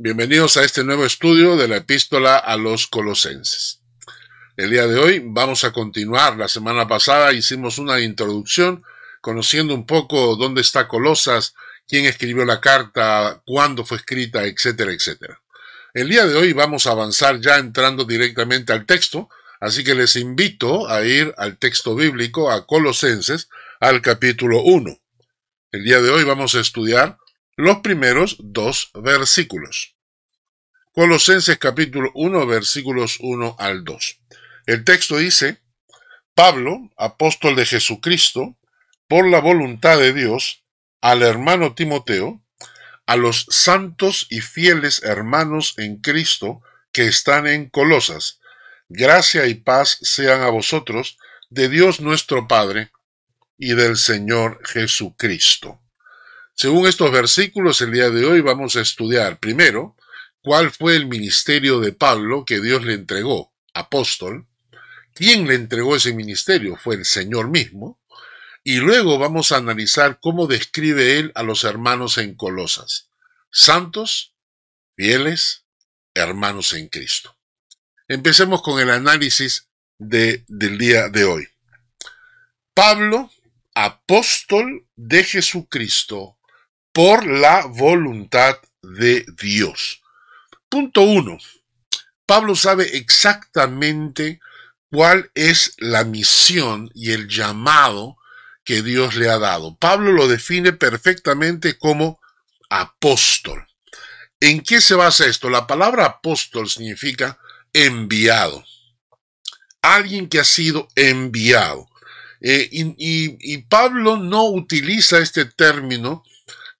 Bienvenidos a este nuevo estudio de la epístola a los colosenses. El día de hoy vamos a continuar. La semana pasada hicimos una introducción conociendo un poco dónde está Colosas, quién escribió la carta, cuándo fue escrita, etcétera, etcétera. El día de hoy vamos a avanzar ya entrando directamente al texto, así que les invito a ir al texto bíblico, a Colosenses, al capítulo 1. El día de hoy vamos a estudiar los primeros dos versículos. Colosenses capítulo 1 versículos 1 al 2. El texto dice, Pablo, apóstol de Jesucristo, por la voluntad de Dios, al hermano Timoteo, a los santos y fieles hermanos en Cristo que están en Colosas, gracia y paz sean a vosotros, de Dios nuestro Padre y del Señor Jesucristo. Según estos versículos, el día de hoy vamos a estudiar primero cuál fue el ministerio de Pablo que Dios le entregó, apóstol, quién le entregó ese ministerio, fue el Señor mismo, y luego vamos a analizar cómo describe él a los hermanos en Colosas, santos, fieles, hermanos en Cristo. Empecemos con el análisis de, del día de hoy. Pablo, apóstol de Jesucristo, por la voluntad de Dios. Punto uno. Pablo sabe exactamente cuál es la misión y el llamado que Dios le ha dado. Pablo lo define perfectamente como apóstol. ¿En qué se basa esto? La palabra apóstol significa enviado. Alguien que ha sido enviado. Eh, y Pablo no utiliza este término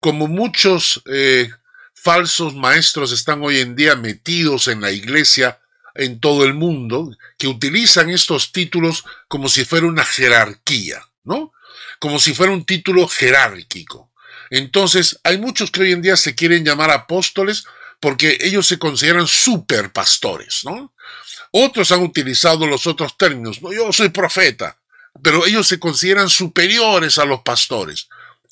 como muchos eh, falsos maestros están hoy en día metidos en la iglesia en todo el mundo, que utilizan estos títulos como si fuera una jerarquía, ¿no? Como si fuera un título jerárquico. Entonces, hay muchos que hoy en día se quieren llamar apóstoles porque ellos se consideran superpastores, ¿no? Otros han utilizado los otros términos, ¿no? yo soy profeta, pero ellos se consideran superiores a los pastores.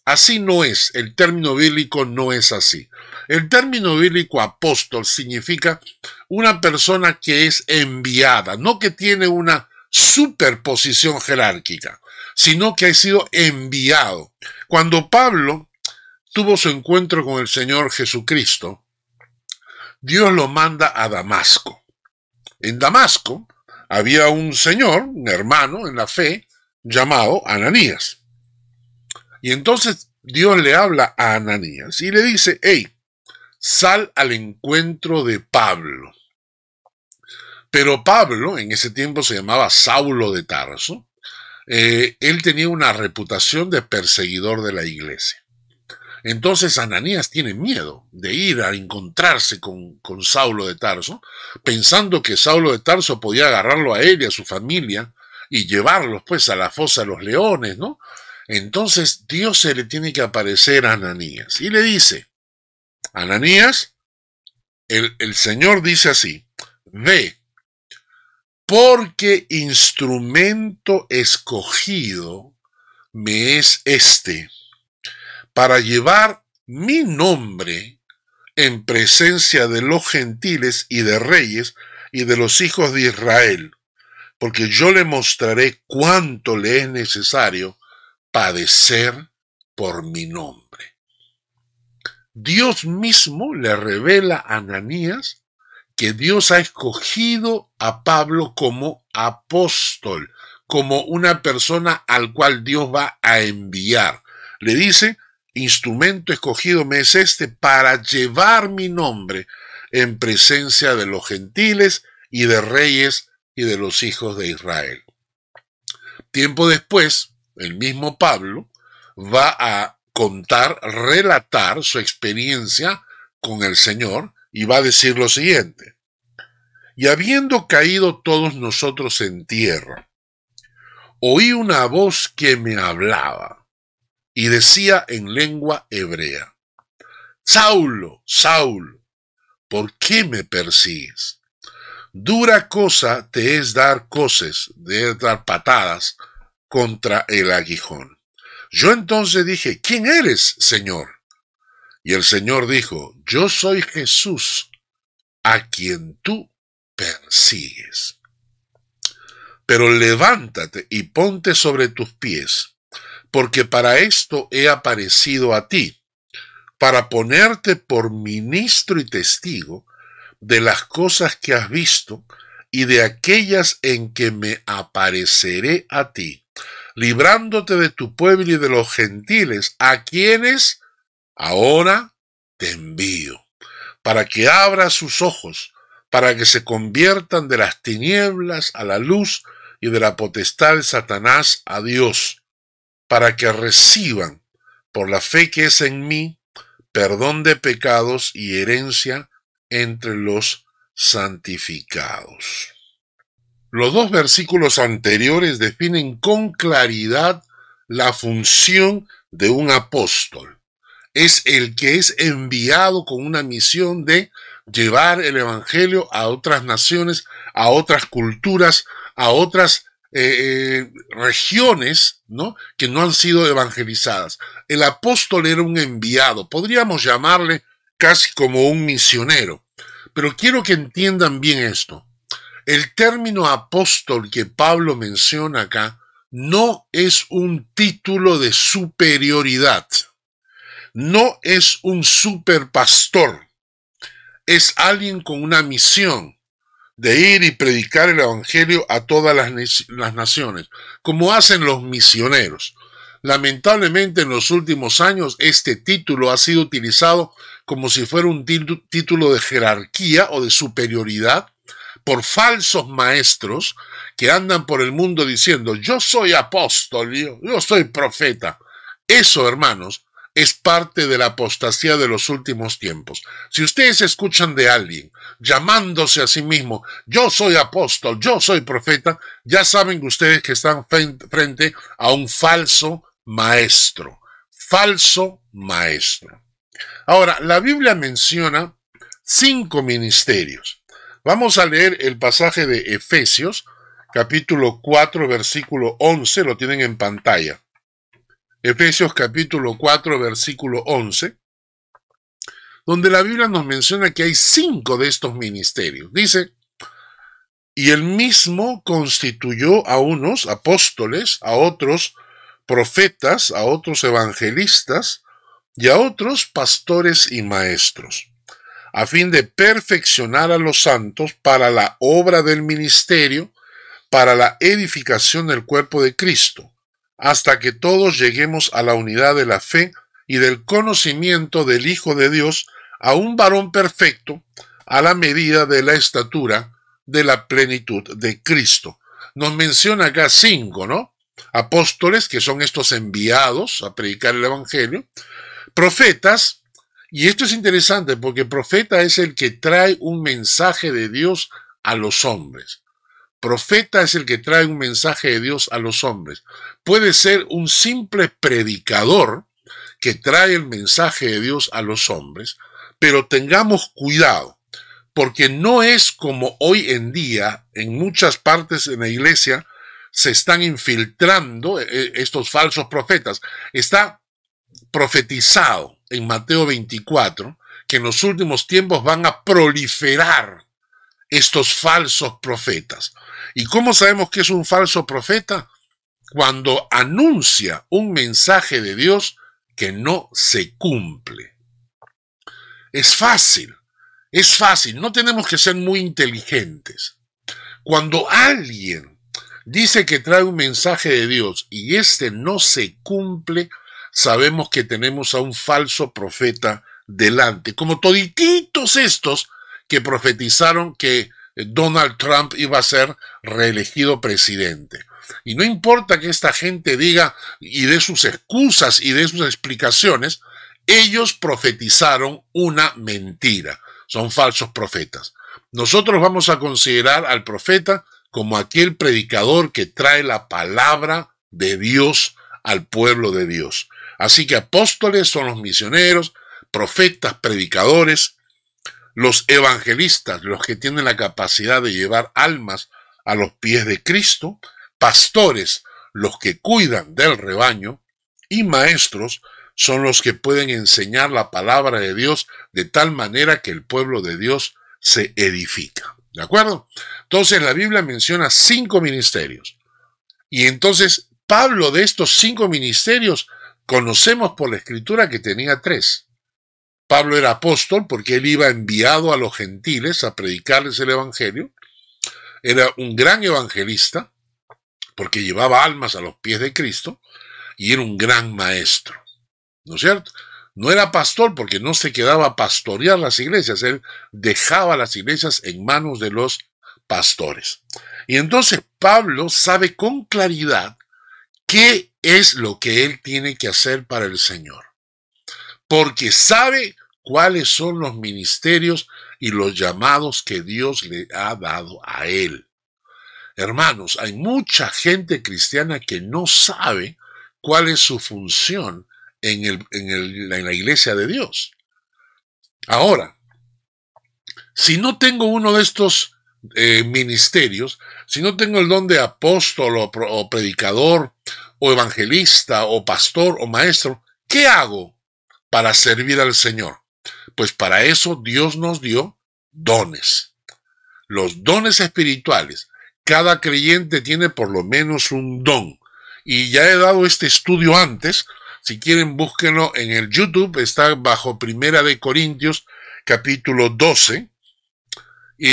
Así no es, el término bíblico no es así. El término bíblico apóstol significa una persona que es enviada, no que tiene una superposición jerárquica, sino que ha sido enviado. Cuando Pablo tuvo su encuentro con el Señor Jesucristo, Dios lo manda a Damasco. En Damasco había un señor, un hermano en la fe, llamado Ananías. Y entonces Dios le habla a Ananías y le dice, hey, sal al encuentro de Pablo. Pero Pablo, en ese tiempo se llamaba Saulo de Tarso, eh, él tenía una reputación de perseguidor de la iglesia. Entonces Ananías tiene miedo de ir a encontrarse con, con, Saulo de Tarso, pensando que Saulo de Tarso podía agarrarlo a él y a su familia y llevarlos pues a la fosa de los leones, ¿no? Entonces Dios se le tiene que aparecer a Ananías y le dice, Ananías, el, el Señor dice así, ve, porque instrumento escogido me es este, para llevar mi nombre en presencia de los gentiles y de reyes y de los hijos de Israel, porque yo le mostraré cuánto le es necesario padecer por mi nombre. Dios mismo le revela a Ananías que Dios ha escogido a Pablo como apóstol, como una persona al cual Dios va a enviar. Le dice, instrumento escogido me es este para llevar mi nombre en presencia de los gentiles y de reyes y de los hijos de Israel. Tiempo después, el mismo Pablo, va a contar, relatar su experiencia con el Señor y va a decir lo siguiente. Y habiendo caído todos nosotros en tierra, oí una voz que me hablaba y decía en lengua hebrea, Saulo, Saulo, ¿por qué me persigues? Dura cosa te es dar cosas, de dar patadas contra el aguijón. Yo entonces dije, ¿quién eres, Señor? Y el Señor dijo, yo soy Jesús, a quien tú persigues. Pero levántate y ponte sobre tus pies, porque para esto he aparecido a ti, para ponerte por ministro y testigo de las cosas que has visto y de aquellas en que me apareceré a ti, librándote de tu pueblo y de los gentiles, a quienes ahora te envío, para que abra sus ojos, para que se conviertan de las tinieblas a la luz y de la potestad de Satanás a Dios, para que reciban, por la fe que es en mí, perdón de pecados y herencia entre los santificados. Los dos versículos anteriores definen con claridad la función de un apóstol. Es el que es enviado con una misión de llevar el Evangelio a otras naciones, a otras culturas, a otras eh, eh, regiones ¿no? que no han sido evangelizadas. El apóstol era un enviado, podríamos llamarle casi como un misionero. Pero quiero que entiendan bien esto. El término apóstol que Pablo menciona acá no es un título de superioridad, no es un superpastor, es alguien con una misión de ir y predicar el Evangelio a todas las, las naciones, como hacen los misioneros. Lamentablemente en los últimos años este título ha sido utilizado como si fuera un título de jerarquía o de superioridad por falsos maestros que andan por el mundo diciendo yo soy apóstol, yo, soy profeta. Eso, hermanos, es parte de la apostasía de los últimos tiempos. Si ustedes escuchan de alguien llamándose a sí mismo, yo soy apóstol, yo soy profeta, ya saben ustedes que están frente a un falso maestro, falso maestro. Ahora, la Biblia menciona cinco ministerios. Vamos a leer el pasaje de Efesios, capítulo 4, versículo 11, lo tienen en pantalla. Efesios capítulo 4, versículo 11, donde la Biblia nos menciona que hay cinco de estos ministerios. Dice, y él mismo constituyó a unos apóstoles, a otros profetas, a otros evangelistas y a otros pastores y maestros, a fin de perfeccionar a los santos para la obra del ministerio, para la edificación del cuerpo de Cristo, hasta que todos lleguemos a la unidad de la fe y del conocimiento del Hijo de Dios, a un varón perfecto, a la medida de la estatura de la plenitud de Cristo. Nos menciona acá cinco, ¿no? apóstoles, que son estos enviados a predicar el Evangelio, profetas, y esto es interesante porque profeta es el que trae un mensaje de Dios a los hombres. Profeta es el que trae un mensaje de Dios a los hombres. Puede ser un simple predicador que trae el mensaje de Dios a los hombres, pero tengamos cuidado, porque no es como hoy en día en muchas partes de la iglesia se están infiltrando eh, eh, estos falsos profetas. Está profetizado en Mateo 24 que en los últimos tiempos van a proliferar estos falsos profetas. ¿Y cómo sabemos que es un falso profeta? Cuando anuncia un mensaje de Dios que no se cumple. Es fácil, es fácil, no tenemos que ser muy inteligentes. Cuando alguien dice que trae un mensaje de Dios y este no se cumple, sabemos que tenemos a un falso profeta delante, como todititos estos que profetizaron que Donald Trump iba a ser reelegido presidente. Y no importa que esta gente diga y dé sus excusas y dé sus explicaciones, ellos profetizaron una mentira. Son falsos profetas. Nosotros vamos a considerar al profeta como aquel predicador que trae la palabra de Dios al pueblo de Dios. Así que apóstoles son los misioneros, profetas, predicadores, los evangelistas, los que tienen la capacidad de llevar almas a los pies de Cristo, pastores, los que cuidan del rebaño, y maestros, son los que pueden enseñar la palabra de Dios de tal manera que el pueblo de Dios se edifica. ¿De acuerdo? Entonces la Biblia menciona cinco ministerios. Y entonces Pablo de estos cinco ministerios conocemos por la escritura que tenía tres. Pablo era apóstol porque él iba enviado a los gentiles a predicarles el Evangelio. Era un gran evangelista porque llevaba almas a los pies de Cristo y era un gran maestro. ¿No es cierto? No era pastor porque no se quedaba a pastorear las iglesias, él dejaba las iglesias en manos de los pastores. Y entonces Pablo sabe con claridad qué es lo que él tiene que hacer para el Señor. Porque sabe cuáles son los ministerios y los llamados que Dios le ha dado a él. Hermanos, hay mucha gente cristiana que no sabe cuál es su función en, el, en, la iglesia de Dios. Ahora, si no tengo uno de estos eh, ministerios, si no tengo el don de apóstol o, predicador o evangelista o pastor o maestro, ¿qué hago para servir al Señor? Pues para eso Dios nos dio dones. Los dones espirituales. Cada creyente tiene por lo menos un don. Y ya he dado este estudio antes. Si quieren, búsquenlo en el YouTube. Está bajo Primera de Corintios, capítulo 12. Y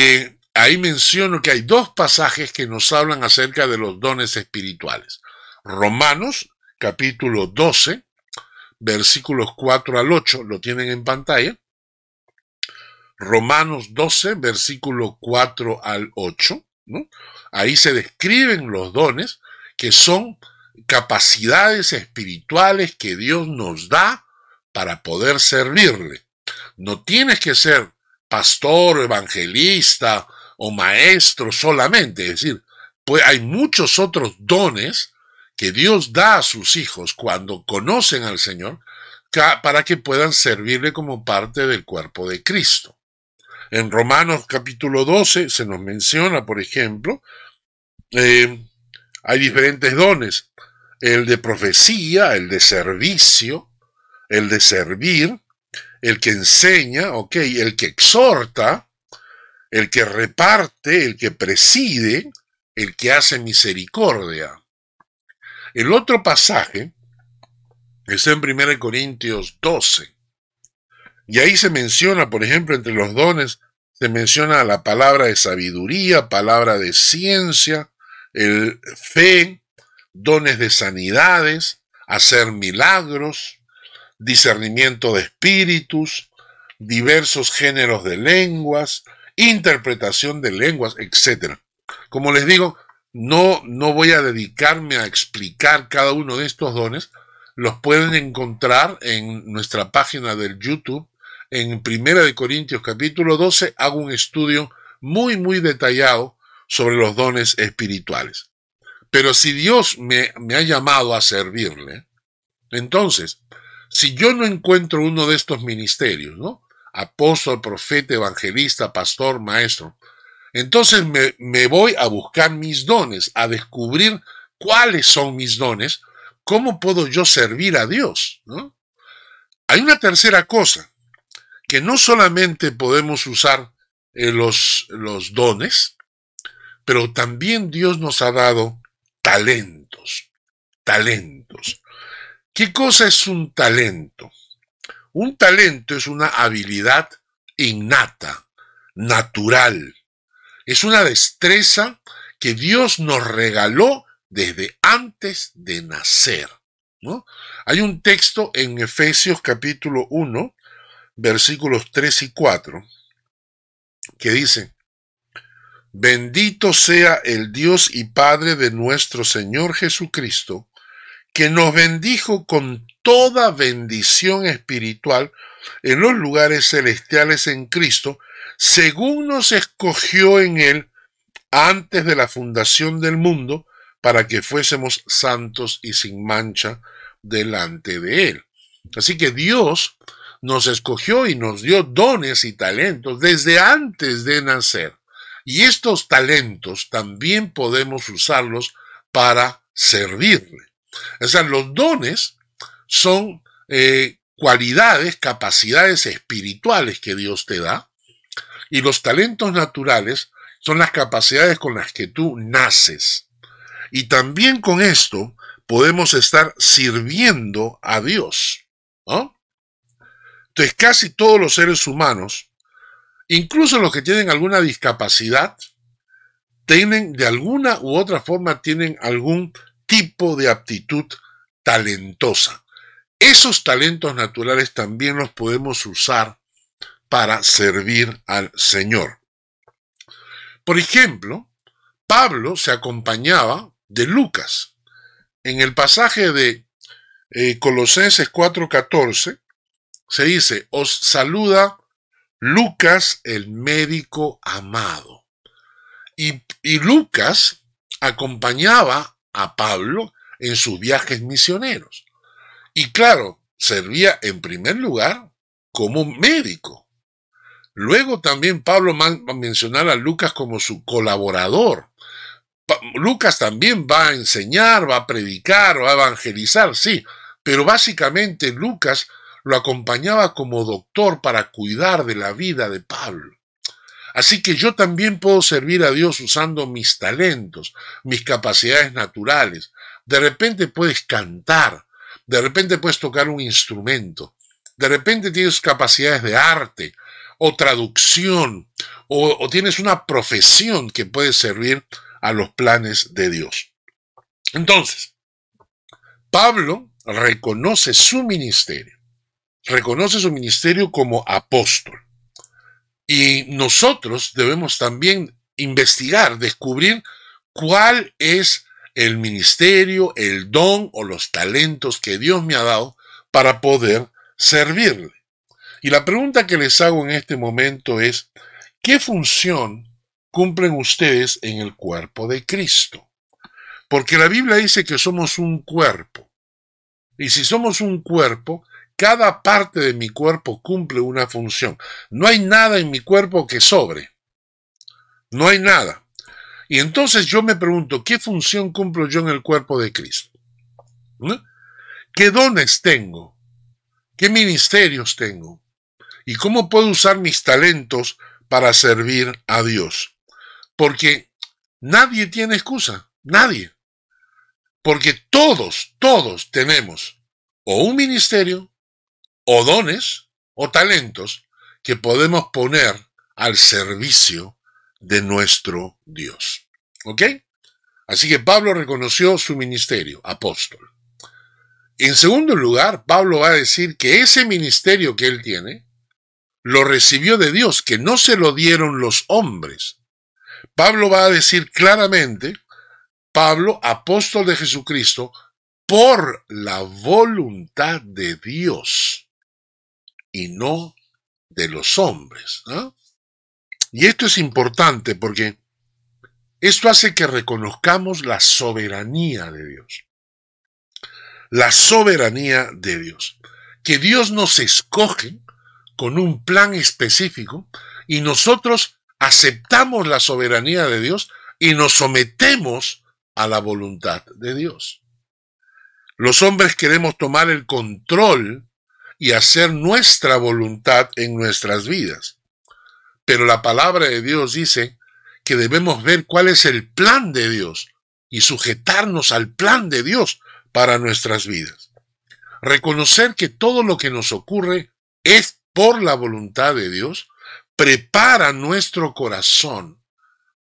ahí menciono que hay dos pasajes que nos hablan acerca de los dones espirituales. Romanos, capítulo 12, versículos 4 al 8, lo tienen en pantalla. Romanos 12, versículo 4 al 8. Ahí se describen los dones que son capacidades espirituales que Dios nos da para poder servirle. No tienes que ser pastor, evangelista o maestro solamente, es decir, pues hay muchos otros dones que Dios da a sus hijos cuando conocen al Señor para que puedan servirle como parte del cuerpo de Cristo. En Romanos capítulo 12 se nos menciona, por ejemplo, eh, hay diferentes dones, el de profecía, el de servicio, el de servir, el que enseña, ok, el que exhorta, el que reparte, el que preside, el que hace misericordia. El otro pasaje está en 1 Corintios 12. Y ahí se menciona, por ejemplo, entre los dones, se menciona la palabra de sabiduría, palabra de ciencia, el fe, dones de sanidades, hacer milagros, discernimiento de espíritus, diversos géneros de lenguas, interpretación de lenguas, etc. Como les digo, no, no voy a dedicarme a explicar cada uno de estos dones, los pueden encontrar en nuestra página del YouTube. En Primera de Corintios capítulo 12 hago un estudio muy muy detallado sobre los dones espirituales. Pero si Dios me, me ha llamado a servirle, entonces, si yo no encuentro uno de estos ministerios, ¿no? apóstol, profeta, evangelista, pastor, maestro. Entonces me, voy a buscar mis dones, a descubrir cuáles son mis dones, cómo puedo yo servir a Dios. ¿no? Hay una tercera cosa, que no solamente podemos usar eh, los, los dones, pero también Dios nos ha dado talentos, talentos. ¿Qué cosa es un talento? Un talento es una habilidad innata, natural. Es una destreza que Dios nos regaló desde antes de nacer. ¿no? Hay un texto en Efesios capítulo 1, versículos 3 y 4, que dice, Bendito sea el Dios y Padre de nuestro Señor Jesucristo, que nos bendijo con toda bendición espiritual en los lugares celestiales en Cristo, según nos escogió en Él antes de la fundación del mundo, para que fuésemos santos y sin mancha delante de Él. Así que Dios nos escogió y nos dio dones y talentos desde antes de nacer. Y estos talentos también podemos usarlos para servirle. O sea, los dones son eh, cualidades, capacidades espirituales que Dios te da. Y los talentos naturales son las capacidades con las que tú naces. Y también con esto podemos estar sirviendo a Dios. Entonces casi todos los seres humanos, incluso los que tienen alguna discapacidad, tienen de alguna u otra forma tienen algún tipo de aptitud talentosa. Esos talentos naturales también los podemos usar para servir al Señor. Por ejemplo, Pablo se acompañaba de Lucas. En el pasaje de eh, Colosenses 4:14 se dice, os saluda Lucas el médico amado. Y, y Lucas acompañaba a Pablo en sus viajes misioneros. Y claro, servía en primer lugar como médico. Luego también Pablo va a mencionar a Lucas como su colaborador. Lucas también va a enseñar, va a predicar, va a evangelizar, sí, pero básicamente Lucas lo acompañaba como doctor para cuidar de la vida de Pablo. Así que yo también puedo servir a Dios usando mis talentos, mis capacidades naturales. De repente puedes cantar, de repente puedes tocar un instrumento, de repente tienes capacidades de arte o traducción, o, tienes una profesión que puede servir a los planes de Dios. Entonces, Pablo reconoce su ministerio, reconoce su ministerio como apóstol. Y nosotros debemos también investigar, descubrir cuál es el ministerio, el don o los talentos que Dios me ha dado para poder servirle. Y la pregunta que les hago en este momento es, ¿qué función cumplen ustedes en el cuerpo de Cristo. Porque la Biblia dice que somos un cuerpo. Y si somos un cuerpo, cada parte de mi cuerpo cumple una función. No hay nada en mi cuerpo que sobre. No hay nada. Y entonces yo me pregunto, ¿qué función cumplo yo en el cuerpo de Cristo? ¿Qué dones tengo? ¿Qué ministerios tengo? ¿Y cómo puedo usar mis talentos para servir a Dios? Porque nadie tiene excusa, nadie. Porque todos, todos tenemos o un ministerio, o dones, o talentos que podemos poner al servicio de nuestro Dios. ¿Ok? Así que Pablo reconoció su ministerio, apóstol. En segundo lugar, Pablo va a decir que ese ministerio que él tiene, lo recibió de Dios, que no se lo dieron los hombres, Pablo va a decir claramente, Pablo, apóstol de Jesucristo, por la voluntad de Dios y no de los hombres. Y esto es importante porque esto hace que reconozcamos la soberanía de Dios. La soberanía de Dios. Que Dios nos escoge con un plan específico y nosotros aceptamos la soberanía de Dios y nos sometemos a la voluntad de Dios. Los hombres queremos tomar el control y hacer nuestra voluntad en nuestras vidas. Pero la palabra de Dios dice que debemos ver cuál es el plan de Dios y sujetarnos al plan de Dios para nuestras vidas. Reconocer que todo lo que nos ocurre es por la voluntad de Dios prepara nuestro corazón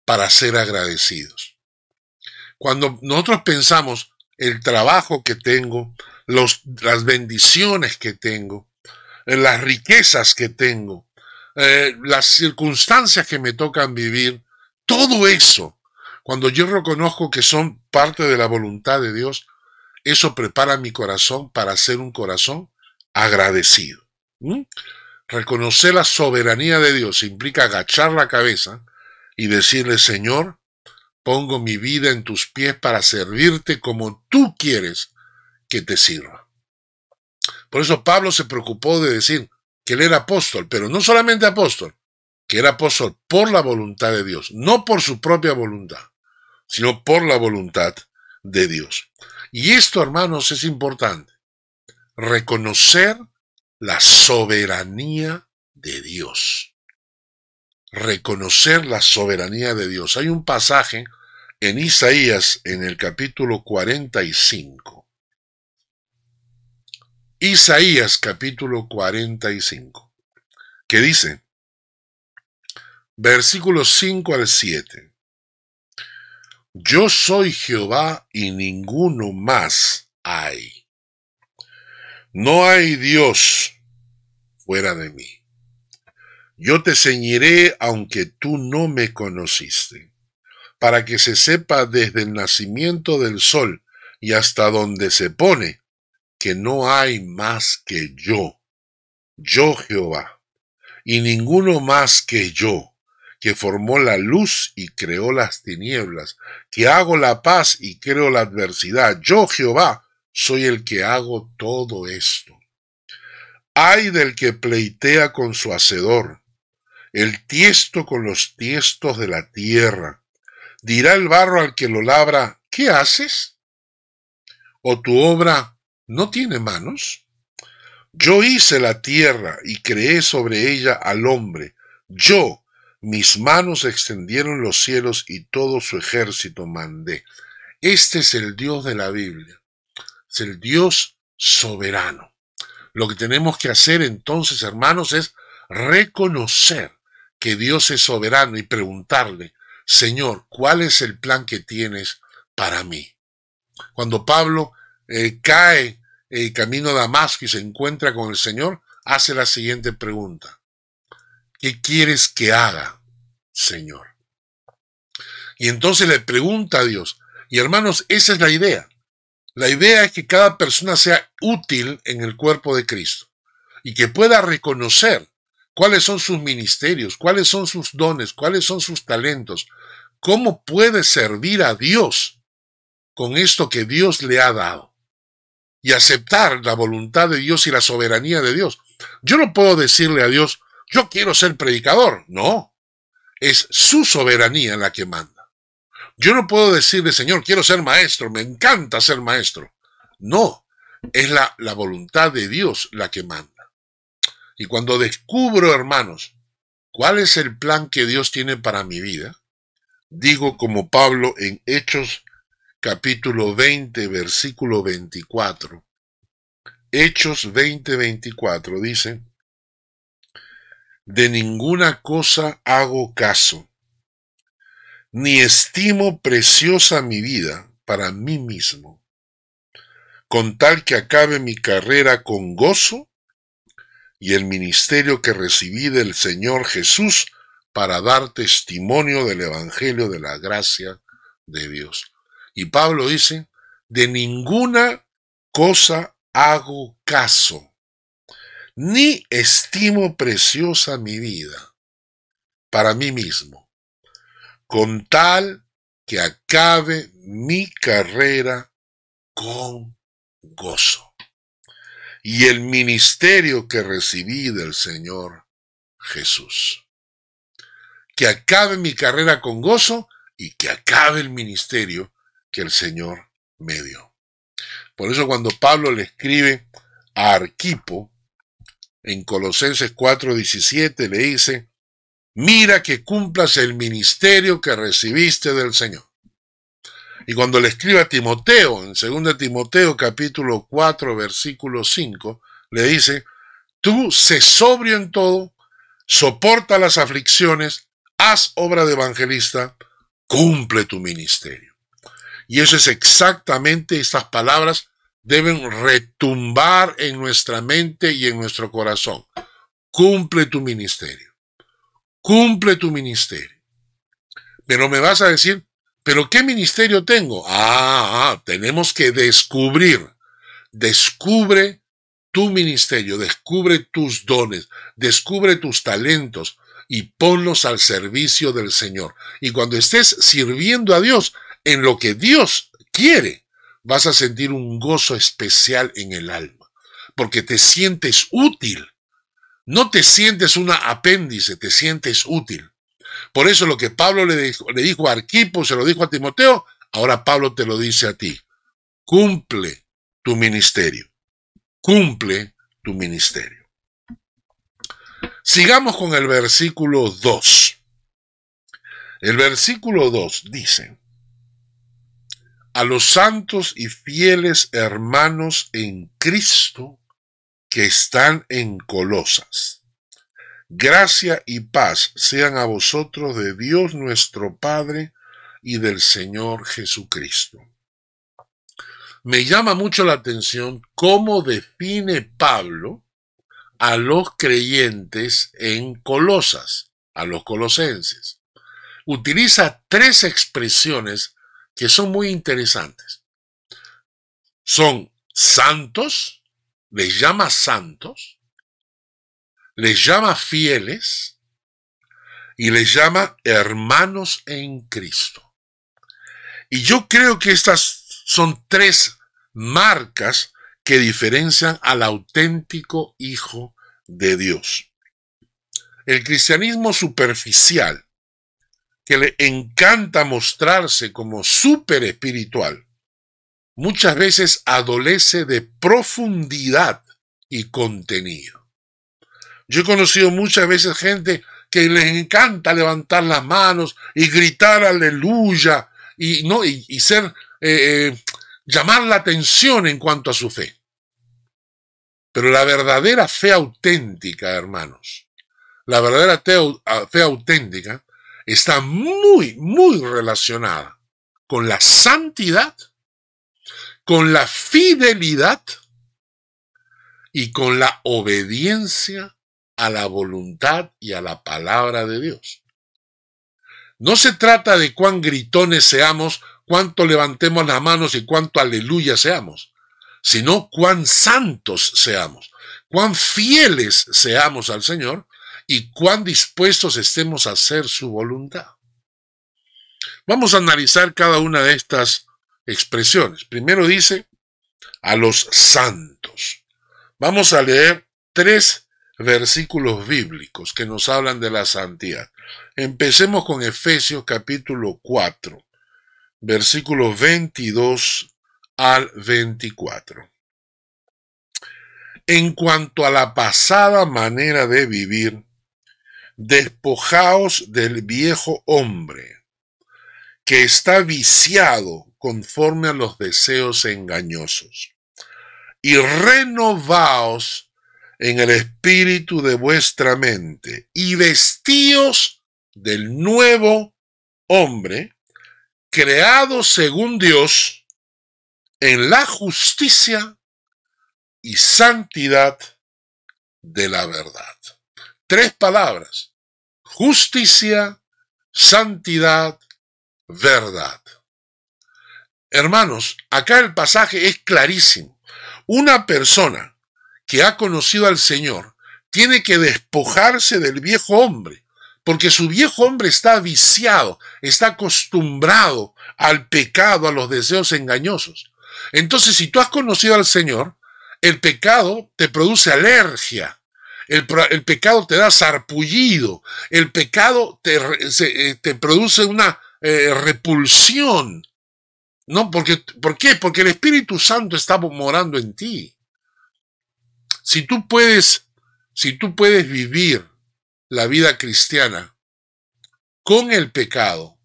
para ser agradecidos. Cuando nosotros pensamos el trabajo que tengo, las bendiciones que tengo, las riquezas que tengo, eh, las circunstancias que me tocan vivir, todo eso, cuando yo reconozco que son parte de la voluntad de Dios, eso prepara mi corazón para ser un corazón agradecido. Reconocer la soberanía de Dios implica agachar la cabeza y decirle, Señor, pongo mi vida en tus pies para servirte como tú quieres que te sirva. Por eso Pablo se preocupó de decir que él era apóstol, pero no solamente apóstol, que era apóstol por la voluntad de Dios, no por su propia voluntad, sino por la voluntad de Dios. Y esto, hermanos, es importante. reconocer la soberanía de Dios. Reconocer la soberanía de Dios. Hay un pasaje en Isaías en el capítulo 45. Isaías capítulo 45, que dice, versículos 5 al 7, Yo soy Jehová y ninguno más hay. No hay Dios fuera de mí. Yo te ceñiré aunque tú no me conociste para que se sepa desde el nacimiento del sol y hasta donde se pone, que no hay más que yo, yo Jehová, y ninguno más que yo, que formó la luz y creó las tinieblas, que hago la paz y creo la adversidad. Yo Jehová soy el que hago todo esto. Ay del que pleitea con su hacedor, el tiesto con los tiestos de la tierra, Dirá el barro al que lo labra, ¿qué haces? ¿O tu obra no tiene manos? Yo hice la tierra y creé sobre ella al hombre. Yo, mis manos extendieron los cielos y todo su ejército mandé. Este es el Dios de la Biblia. Es el Dios soberano. Lo que tenemos que hacer entonces, hermanos, es reconocer que Dios es soberano y preguntarle, Señor, ¿cuál es el plan que tienes para mí? Cuando Pablo eh, cae el camino a Damasco y se encuentra con el Señor, hace la siguiente pregunta. ¿Qué quieres que haga, Señor? Y entonces le pregunta a Dios. Y hermanos, esa es la idea. La idea es que cada persona sea útil en el cuerpo de Cristo y que pueda reconocer cuáles son sus ministerios, cuáles son sus dones, cuáles son sus talentos, cómo puede servir a Dios con esto que Dios le ha dado y aceptar la voluntad de Dios y la soberanía de Dios. Yo no puedo decirle a Dios, yo quiero ser predicador, no, es su soberanía la que manda. Yo no puedo decirle, Señor, quiero ser maestro, me encanta ser maestro. No, es la, voluntad de Dios la que manda. Y cuando descubro, hermanos, cuál es el plan que Dios tiene para mi vida, digo como Pablo en Hechos capítulo 20, versículo 24. Hechos 20, 24 dice, de ninguna cosa hago caso, ni estimo preciosa mi vida para mí mismo, con tal que acabe mi carrera con gozo y el ministerio que recibí del Señor Jesús para dar testimonio del Evangelio de la gracia de Dios. Y Pablo dice, de ninguna cosa hago caso, ni estimo preciosa mi vida para mí mismo, con tal que acabe mi carrera con gozo y el ministerio que recibí del Señor Jesús. Que acabe mi carrera con gozo y que acabe el ministerio que el Señor me dio. Por eso cuando Pablo le escribe a Arquipo, en Colosenses 4:17 le dice, mira que cumplas el ministerio que recibiste del Señor. Y cuando le escribe a Timoteo, en 2 Timoteo capítulo 4, versículo 5, le dice, tú sé sobrio en todo, soporta las aflicciones, haz obra de evangelista, cumple tu ministerio. Y eso es exactamente, estas palabras deben retumbar en nuestra mente y en nuestro corazón. Cumple tu ministerio. Cumple tu ministerio. Pero me vas a decir, ¿Pero qué ministerio tengo? Ah, ah, tenemos que descubrir. Descubre tu ministerio, descubre tus dones, descubre tus talentos y ponlos al servicio del Señor. Y cuando estés sirviendo a Dios en lo que Dios quiere, vas a sentir un gozo especial en el alma, porque te sientes útil. No te sientes una apéndice, te sientes útil. Por eso lo que Pablo le dijo, le dijo a Arquipo, se lo dijo a Timoteo, ahora Pablo te lo dice a ti. Cumple tu ministerio. cumple tu ministerio. Sigamos con el versículo 2. El versículo 2 dice, a los santos y fieles hermanos en Cristo que están en Colosas. Gracia y paz sean a vosotros de Dios nuestro Padre y del Señor Jesucristo. Me llama mucho la atención cómo define Pablo a los creyentes en Colosas, a los colosenses. Utiliza tres expresiones que son muy interesantes. Son santos, les llama santos, les llama fieles y les llama hermanos en Cristo. Y yo creo que estas son tres marcas que diferencian al auténtico Hijo de Dios. El cristianismo superficial que le encanta mostrarse como súper espiritual, muchas veces adolece de profundidad y contenido. Yo he conocido muchas veces gente que les encanta levantar las manos y gritar aleluya y, no, y, ser, eh, eh, llamar la atención en cuanto a su fe. Pero la verdadera fe auténtica, hermanos, la verdadera fe auténtica está muy, muy relacionada con la santidad, con la fidelidad y con la obediencia a la voluntad y a la palabra de Dios. No se trata de cuán gritones seamos, cuánto levantemos las manos y cuánto aleluya seamos, sino cuán santos seamos, cuán fieles seamos al Señor y cuán dispuestos estemos a hacer su voluntad. Vamos a analizar cada una de estas expresiones. Primero dice a los santos. Vamos a leer tres versículos bíblicos que nos hablan de la santidad. Empecemos con Efesios capítulo 4, versículos 22 al 24. En cuanto a la pasada manera de vivir, despojaos del viejo hombre, que está viciado conforme a los deseos engañosos, y renovaos en el espíritu de vuestra mente, y vestíos del nuevo hombre, creado según Dios, en la justicia y santidad de la verdad. Tres palabras. Justicia, santidad, verdad. Hermanos, acá el pasaje es clarísimo. Una persona que ha conocido al Señor tiene que despojarse del viejo hombre, porque su viejo hombre está viciado, está acostumbrado al pecado, a los deseos engañosos. Entonces, si tú has conocido al Señor, el pecado te produce alergia, el, pecado te da sarpullido, el pecado te, eh, produce una eh, repulsión. ¿No? Porque, ¿Por qué? Porque el Espíritu Santo está morando en ti. Si tú puedes, si tú puedes vivir la vida cristiana con el pecado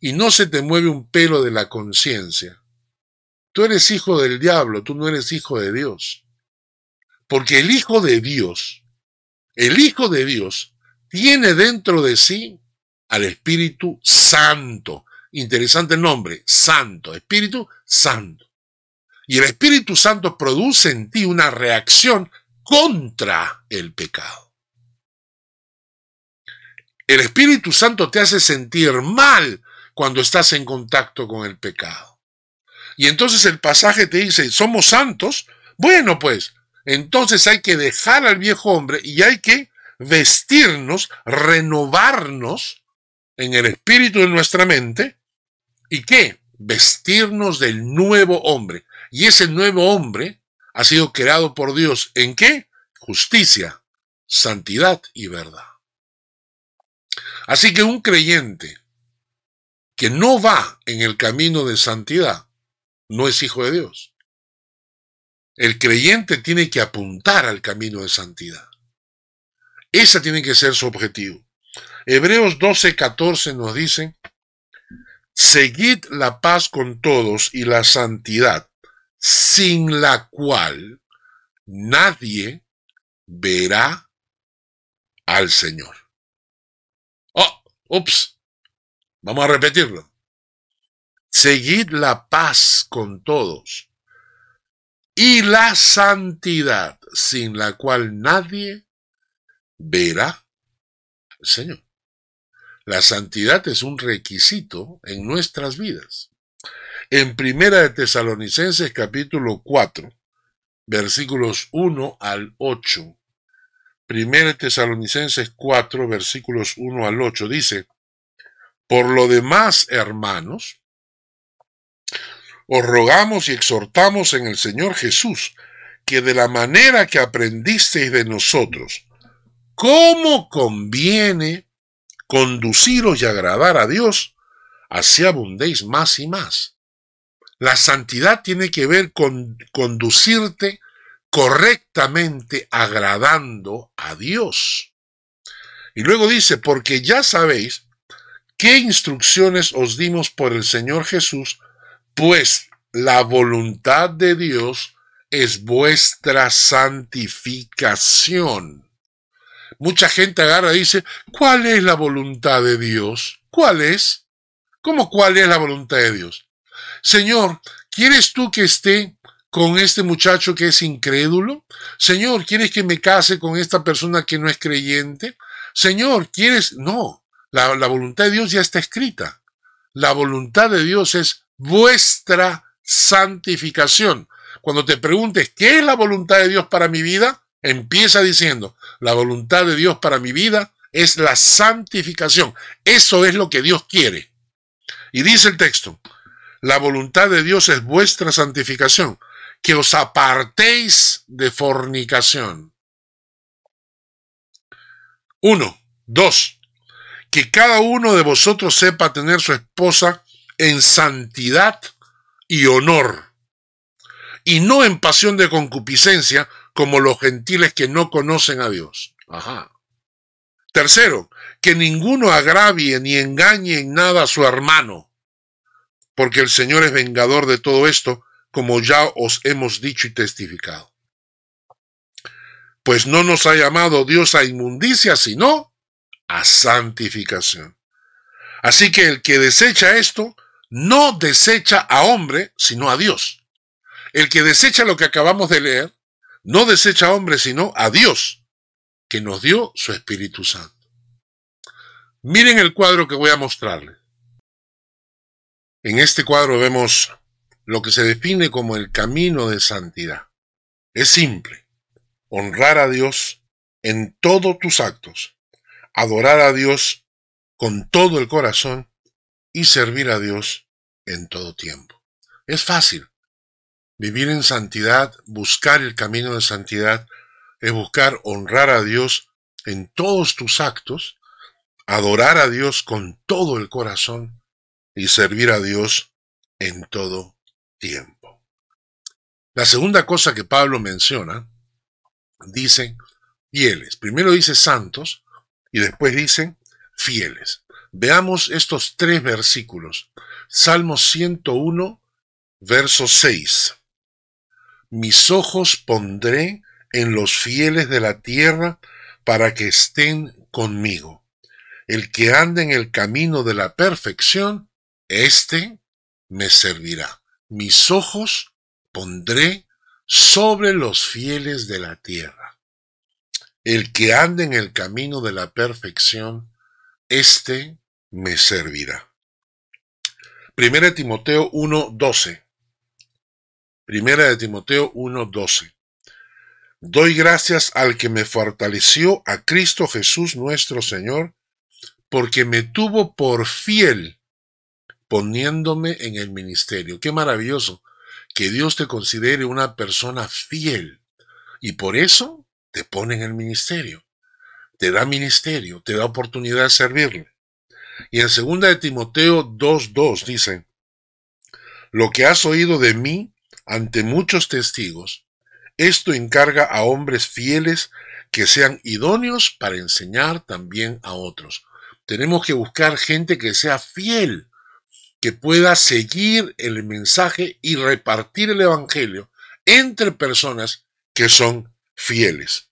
y no se te mueve un pelo de la conciencia, tú eres hijo del diablo, tú no eres hijo de Dios. Porque el Hijo de Dios, el Hijo de Dios, tiene dentro de sí al Espíritu Santo. Interesante el nombre, Santo, Espíritu Santo. Y el Espíritu Santo produce en ti una reacción contra el pecado. El Espíritu Santo te hace sentir mal cuando estás en contacto con el pecado. Y entonces el pasaje te dice, somos santos. Bueno, pues, entonces hay que dejar al viejo hombre y hay que vestirnos, renovarnos en el espíritu de nuestra mente. ¿Y qué? Vestirnos del nuevo hombre. Y ese nuevo hombre ha sido creado por Dios en qué? Justicia, santidad y verdad. Así que un creyente que no va en el camino de santidad no es hijo de Dios. El creyente tiene que apuntar al camino de santidad. Ese tiene que ser su objetivo. Hebreos 12, 14 nos dice, seguid la paz con todos y la santidad, sin la cual nadie verá al Señor. Oh, ups. Vamos a repetirlo. Seguid la paz con todos y la santidad, sin la cual nadie verá al Señor. La santidad es un requisito en nuestras vidas. En Primera de Tesalonicenses capítulo 4, versículos 1 al 8. Primera de Tesalonicenses 4, versículos 1 al 8 dice, Por lo demás, hermanos, os rogamos y exhortamos en el Señor Jesús, que de la manera que aprendisteis de nosotros, cómo conviene conduciros y agradar a Dios, así abundéis más y más. La santidad tiene que ver con conducirte correctamente agradando a Dios. Y luego dice, porque ya sabéis qué instrucciones os dimos por el Señor Jesús pues la voluntad de Dios es vuestra santificación. Mucha gente agarra y dice, ¿cuál es la voluntad de Dios? ¿Cuál es? ¿Cómo cuál es la voluntad de Dios? Señor, ¿quieres tú que esté con este muchacho que es incrédulo? Señor, ¿quieres que me case con esta persona que no es creyente? Señor, ¿quieres? No, la, la voluntad de Dios ya está escrita. La voluntad de Dios es vuestra santificación. Cuando te preguntes qué es la voluntad de Dios para mi vida, empieza diciendo, la voluntad de Dios para mi vida es la santificación. Eso es lo que Dios quiere. Y dice el texto, la voluntad de Dios es vuestra santificación, que os apartéis de fornicación. Uno, dos, que cada uno de vosotros sepa tener su esposa en santidad y honor, y no en pasión de concupiscencia como los gentiles que no conocen a Dios. Ajá. Tercero, que ninguno agravie ni engañe en nada a su hermano, porque el Señor es vengador de todo esto, como ya os hemos dicho y testificado. Pues no nos ha llamado Dios a inmundicia, sino a santificación. Así que el que desecha esto, no desecha a hombre, sino a Dios. El que desecha lo que acabamos de leer, no desecha a hombre, sino a Dios, que nos dio su Espíritu Santo. Miren el cuadro que voy a mostrarles. En este cuadro vemos lo que se define como el camino de santidad. Es simple. Honrar a Dios en todos tus actos. Adorar a Dios con todo el corazón y servir a Dios en todo tiempo. Es fácil. Vivir en santidad, buscar el camino de santidad, es buscar honrar a Dios en todos tus actos, adorar a Dios con todo el corazón y servir a Dios en todo tiempo. La segunda cosa que Pablo menciona, dice fieles. Primero dice santos y después dice fieles. Veamos estos tres versículos. Salmo 101, verso 6. Mis ojos pondré en los fieles de la tierra para que estén conmigo. El que ande en el camino de la perfección, éste me servirá. Mis ojos pondré sobre los fieles de la tierra. El que ande en el camino de la perfección, éste me servirá. Primera Timoteo 1:12. Primera de Timoteo 1:12. Doy gracias al que me fortaleció, a Cristo Jesús nuestro Señor, porque me tuvo por fiel poniéndome en el ministerio. Qué maravilloso que Dios te considere una persona fiel y por eso te pone en el ministerio. Te da ministerio, te da oportunidad de servirle. Y en 2 de Timoteo 2.2 dice, lo que has oído de mí ante muchos testigos, Esto encarga a hombres fieles que sean idóneos para enseñar también a otros. Tenemos que buscar gente que sea fiel, que pueda seguir el mensaje y repartir el Evangelio entre personas que son fieles.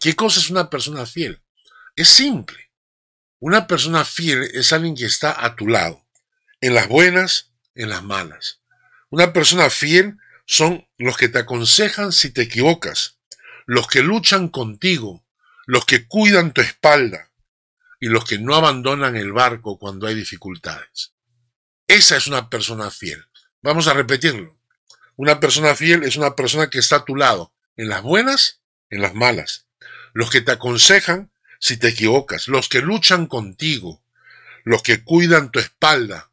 ¿Qué cosa es una persona fiel? Es simple. Una persona fiel es alguien que está a tu lado, en las buenas, en las malas. Una persona fiel son los que te aconsejan si te equivocas, los que luchan contigo, los que cuidan tu espalda y los que no abandonan el barco cuando hay dificultades. Esa es una persona fiel. Vamos a repetirlo. Una persona fiel es una persona que está a tu lado, en las buenas, en las malas. Los que te aconsejan si te equivocas, los que luchan contigo, los que cuidan tu espalda,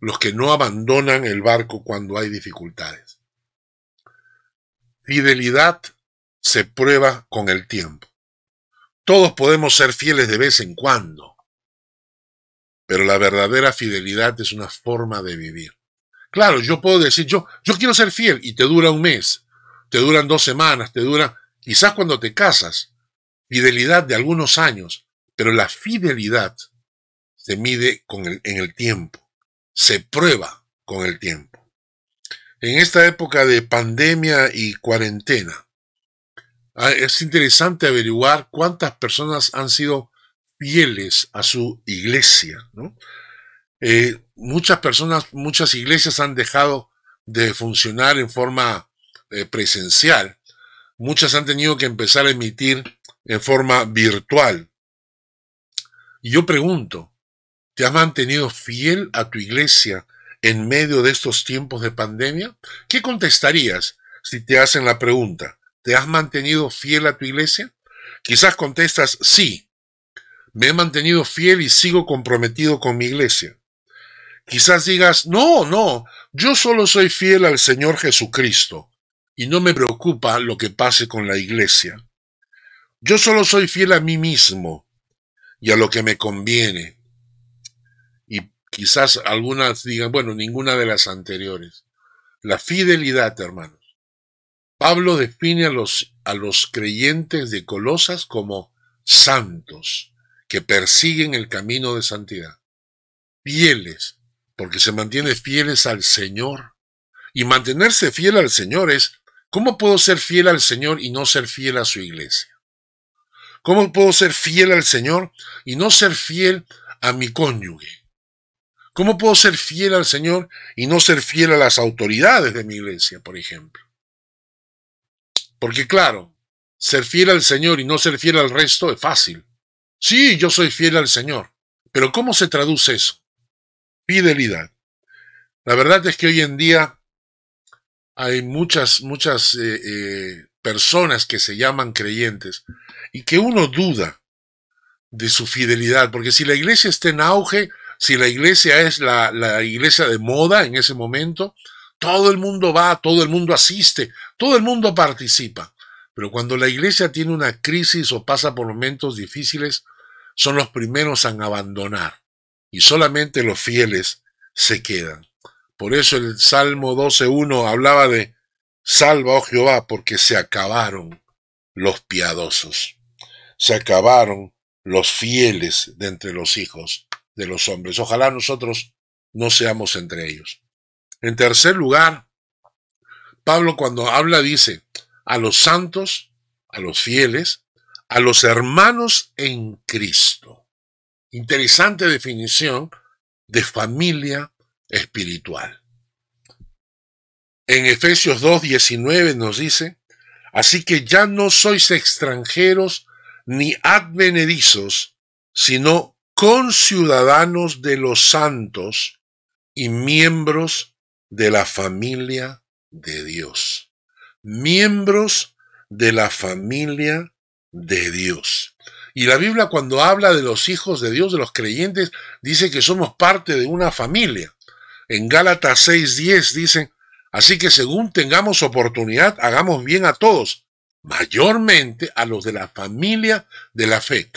los que no abandonan el barco cuando hay dificultades. Fidelidad se prueba con el tiempo. Todos podemos ser fieles de vez en cuando, pero la verdadera fidelidad es una forma de vivir. Claro, yo puedo decir, yo, yo quiero ser fiel y te dura un mes, te duran dos semanas, te dura, quizás cuando te casas, fidelidad de algunos años, pero la fidelidad se mide con en el tiempo, se prueba con el tiempo. En esta época de pandemia y cuarentena, es interesante averiguar cuántas personas han sido fieles a su iglesia. Eh, muchas personas, muchas iglesias han dejado de funcionar en forma eh, presencial. Muchas han tenido que empezar a emitir en forma virtual. Y yo pregunto, ¿te has mantenido fiel a tu iglesia en medio de estos tiempos de pandemia? ¿Qué contestarías si te hacen la pregunta? ¿Te has mantenido fiel a tu iglesia? Quizás contestas sí. Me he mantenido fiel y sigo comprometido con mi iglesia. Quizás digas, no, no, yo solo soy fiel al Señor Jesucristo y no me preocupa lo que pase con la iglesia. Yo solo soy fiel a mí mismo y a lo que me conviene. Quizás algunas digan, bueno, ninguna de las anteriores. La fidelidad, hermanos. Pablo define a los, a los creyentes de Colosas como santos, que persiguen el camino de santidad. Fieles, porque se mantiene fieles al Señor. Y mantenerse fiel al Señor es, ¿cómo puedo ser fiel al Señor y no ser fiel a su iglesia? ¿Cómo puedo ser fiel al Señor y no ser fiel a mi cónyuge? ¿Cómo puedo ser fiel al Señor y no ser fiel a las autoridades de mi iglesia, por ejemplo? Porque claro, ser fiel al Señor y no ser fiel al resto es fácil. Sí, yo soy fiel al Señor, pero ¿cómo se traduce eso? Fidelidad. La verdad es que hoy en día hay muchas, muchas eh, eh, personas que se llaman creyentes y que uno duda de su fidelidad, porque si la iglesia está en auge, si la iglesia es la, la iglesia de moda en ese momento, todo el mundo va, todo el mundo asiste, todo el mundo participa. Pero cuando la iglesia tiene una crisis o pasa por momentos difíciles, son los primeros en abandonar y solamente los fieles se quedan. Por eso el Salmo 12.1 hablaba de Salva, oh Jehová, porque se acabaron los piadosos se acabaron los fieles de entre los hijos de los hombres. Ojalá nosotros no seamos entre ellos. En tercer lugar, Pablo cuando habla dice a los santos, a los fieles, a los hermanos en Cristo. Interesante definición de familia espiritual. En Efesios 2.19 nos dice, así que ya no sois extranjeros ni advenedizos, sino conciudadanos de los santos y miembros de la familia de Dios. Miembros de la familia de Dios. Y la Biblia cuando habla de los hijos de Dios, de los creyentes, dice que somos parte de una familia. En Gálatas 6:10 dice, así que según tengamos oportunidad, hagamos bien a todos, mayormente a los de la familia de la fe.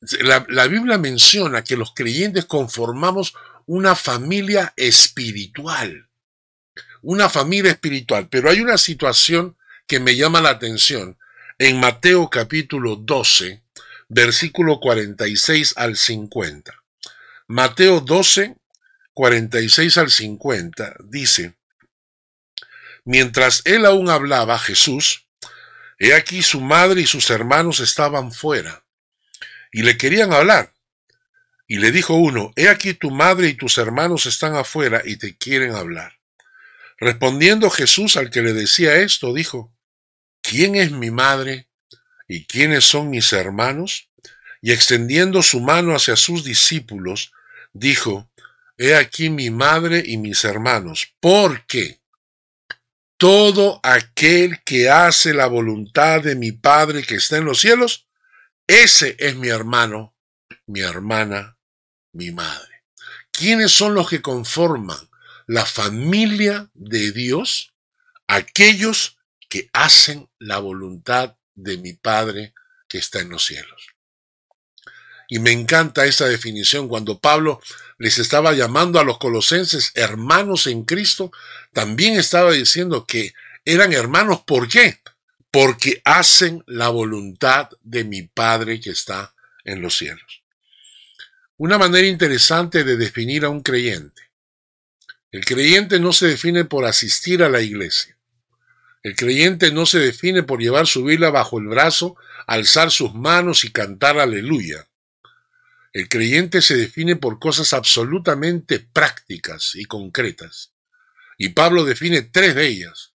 La, Biblia menciona que los creyentes conformamos una familia espiritual, una familia espiritual, pero hay una situación que me llama la atención. En Mateo capítulo 12, versículo 46 al 50. Mateo 12, 46 al 50 dice, Mientras él aún hablaba, Jesús, he aquí su madre y sus hermanos estaban fuera, y le querían hablar. Y le dijo uno, He aquí tu madre y tus hermanos están afuera y te quieren hablar. Respondiendo Jesús al que le decía esto, dijo, ¿quién es mi madre y quiénes son mis hermanos? Y extendiendo su mano hacia sus discípulos, dijo, He aquí mi madre y mis hermanos, porque todo aquel que hace la voluntad de mi Padre que está en los cielos, ese es mi hermano, mi hermana mi madre. ¿Quiénes son los que conforman la familia de Dios? Aquellos que hacen la voluntad de mi Padre que está en los cielos. Y me encanta esa definición cuando Pablo les estaba llamando a los colosenses hermanos en Cristo, también estaba diciendo que eran hermanos. ¿Por qué? Porque hacen la voluntad de mi Padre que está en los cielos. Una manera interesante de definir a un creyente. El creyente no se define por asistir a la iglesia. El creyente no se define por llevar su Biblia bajo el brazo, alzar sus manos y cantar aleluya. El creyente se define por cosas absolutamente prácticas y concretas. Y Pablo define tres de ellas.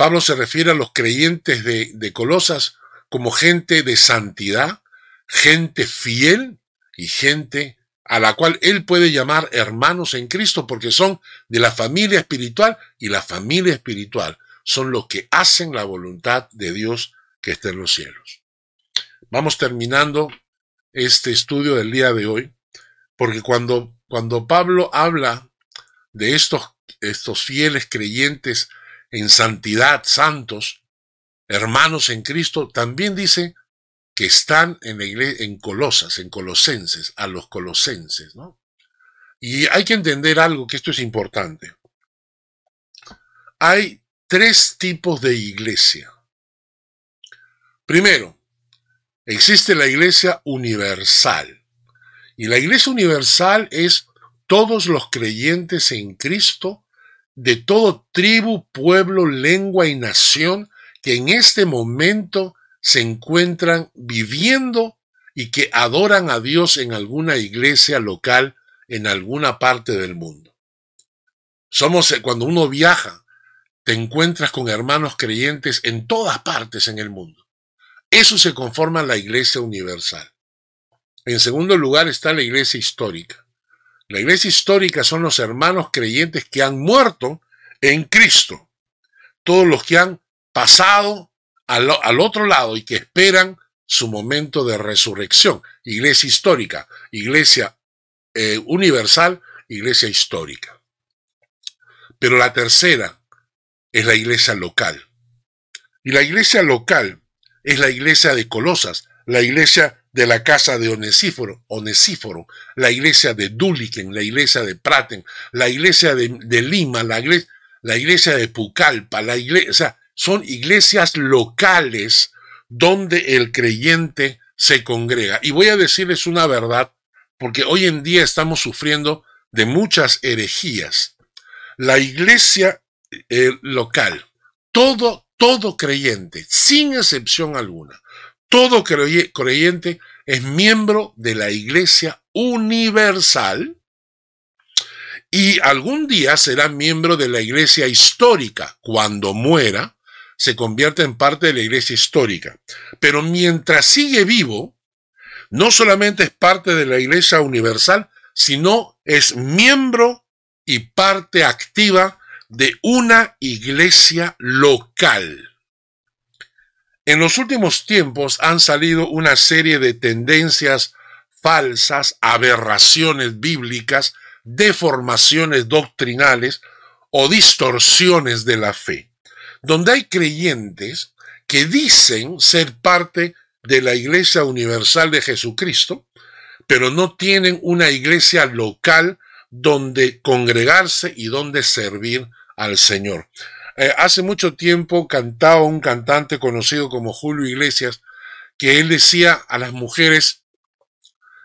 Pablo se refiere a los creyentes de, Colosas como gente de santidad, gente fiel y gente a la cual él puede llamar hermanos en Cristo porque son de la familia espiritual y la familia espiritual son los que hacen la voluntad de Dios que está en los cielos. Vamos terminando este estudio del día de hoy porque cuando, cuando Pablo habla de estos, estos fieles creyentes en santidad, santos, hermanos en Cristo, también dice que están en, Colosas, en Colosenses, a los colosenses, ¿no? Y hay que entender algo, que esto es importante. Hay tres tipos de iglesia. Primero, existe la iglesia universal. Y la iglesia universal es todos los creyentes en Cristo de todo tribu, pueblo, lengua y nación que en este momento se encuentran viviendo y que adoran a Dios en alguna iglesia local en alguna parte del mundo. Somos eh, cuando uno viaja, te encuentras con hermanos creyentes en todas partes en el mundo. Eso se conforma la iglesia universal. En segundo lugar está la iglesia histórica. La iglesia histórica son los hermanos creyentes que han muerto en Cristo. Todos los que han pasado al, otro lado y que esperan su momento de resurrección. Iglesia histórica, iglesia eh, universal, iglesia histórica. Pero la tercera es la iglesia local. Y la iglesia local es la iglesia de Colosas, la iglesia de la casa de Onesíforo, Onesíforo la iglesia de Duliken, la iglesia de Praten, la iglesia de, Lima, la iglesia, de Pucallpa, la iglesia, o sea, son iglesias locales donde el creyente se congrega. Y voy a decirles una verdad, porque hoy en día estamos sufriendo de muchas herejías. La iglesia eh, local, todo, todo creyente, sin excepción alguna, todo creyente es miembro de la iglesia universal y algún día será miembro de la iglesia histórica cuando muera se convierte en parte de la iglesia histórica. Pero mientras sigue vivo, no solamente es parte de la iglesia universal, sino es miembro y parte activa de una iglesia local. En los últimos tiempos han salido una serie de tendencias falsas, aberraciones bíblicas, deformaciones doctrinales o distorsiones de la fe donde hay creyentes que dicen ser parte de la Iglesia Universal de Jesucristo, pero no tienen una iglesia local donde congregarse y donde servir al Señor. Eh, hace mucho tiempo cantaba un cantante conocido como Julio Iglesias, que él decía a las mujeres,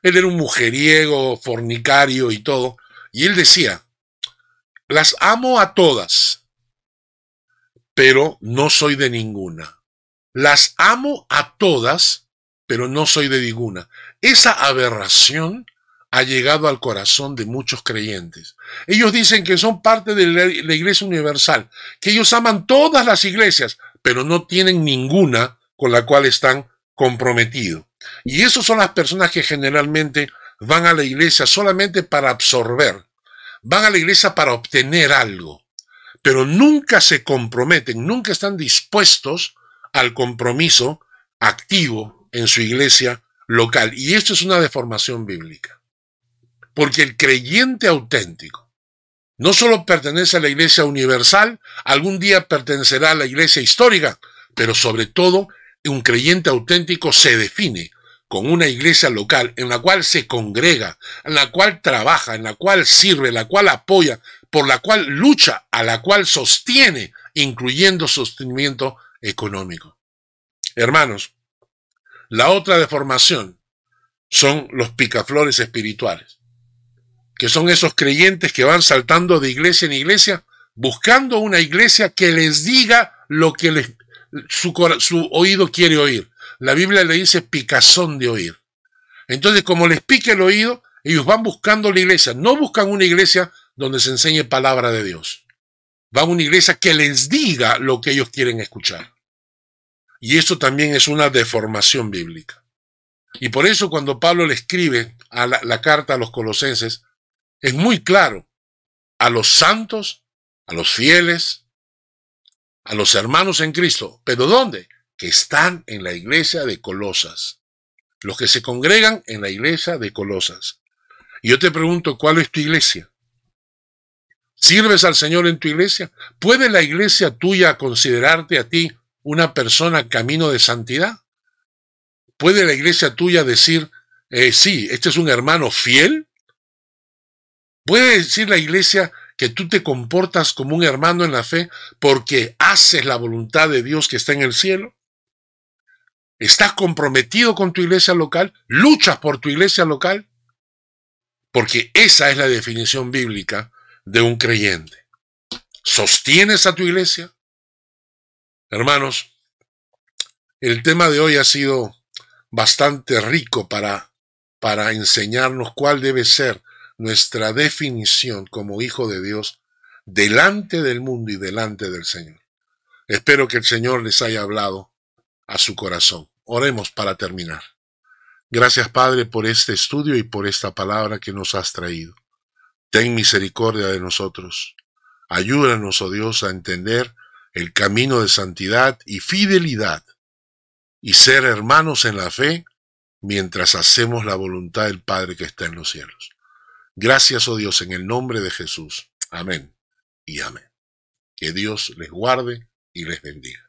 él era un mujeriego, fornicario y todo, y él decía, las amo a todas, pero no soy de ninguna. Las amo a todas, pero no soy de ninguna. Esa aberración ha llegado al corazón de muchos creyentes. Ellos dicen que son parte de la, Iglesia Universal, que ellos aman todas las iglesias, pero no tienen ninguna con la cual están comprometidos. Y esos son las personas que generalmente van a la iglesia solamente para absorber, van a la iglesia para obtener algo, pero nunca se comprometen, nunca están dispuestos al compromiso activo en su iglesia local. Y esto es una deformación bíblica. Porque el creyente auténtico no solo pertenece a la iglesia universal, algún día pertenecerá a la iglesia histórica, pero sobre todo un creyente auténtico se define con una iglesia local en la cual se congrega, en la cual trabaja, en la cual sirve, en la cual apoya, por la cual lucha, a la cual sostiene, incluyendo sostenimiento económico. Hermanos, la otra deformación son los picaflores espirituales, que son esos creyentes que van saltando de iglesia en iglesia buscando una iglesia que les diga lo que su, oído quiere oír la Biblia le dice picazón de oír. Entonces, como les pique el oído, ellos van buscando la iglesia. No buscan una iglesia donde se enseñe palabra de Dios. Van a una iglesia que les diga lo que ellos quieren escuchar. Y eso también es una deformación bíblica. Y por eso cuando Pablo le escribe a la, la carta a los colosenses, es muy claro. A los santos, a los fieles, a los hermanos en Cristo. ¿Pero dónde? que están en la iglesia de Colosas, los que se congregan en la iglesia de Colosas. Y yo te pregunto, ¿cuál es tu iglesia? ¿Sirves al Señor en tu iglesia? ¿Puede la iglesia tuya considerarte a ti una persona camino de santidad? ¿Puede la iglesia tuya decir, eh, sí, este es un hermano fiel? ¿Puede decir la iglesia que tú te comportas como un hermano en la fe porque haces la voluntad de Dios que está en el cielo? ¿Estás comprometido con tu iglesia local? ¿Luchas por tu iglesia local? Porque esa es la definición bíblica de un creyente. ¿Sostienes a tu iglesia? Hermanos, el tema de hoy ha sido bastante rico para, para enseñarnos cuál debe ser nuestra definición como hijo de Dios delante del mundo y delante del Señor. Espero que el Señor les haya hablado a su corazón. Oremos para terminar. Gracias Padre por este estudio y por esta palabra que nos has traído. Ten misericordia de nosotros. Ayúdanos, oh Dios, a entender el camino de santidad y fidelidad y ser hermanos en la fe mientras hacemos la voluntad del Padre que está en los cielos. Gracias, oh Dios, en el nombre de Jesús. Amén y amén. Que Dios les guarde y les bendiga.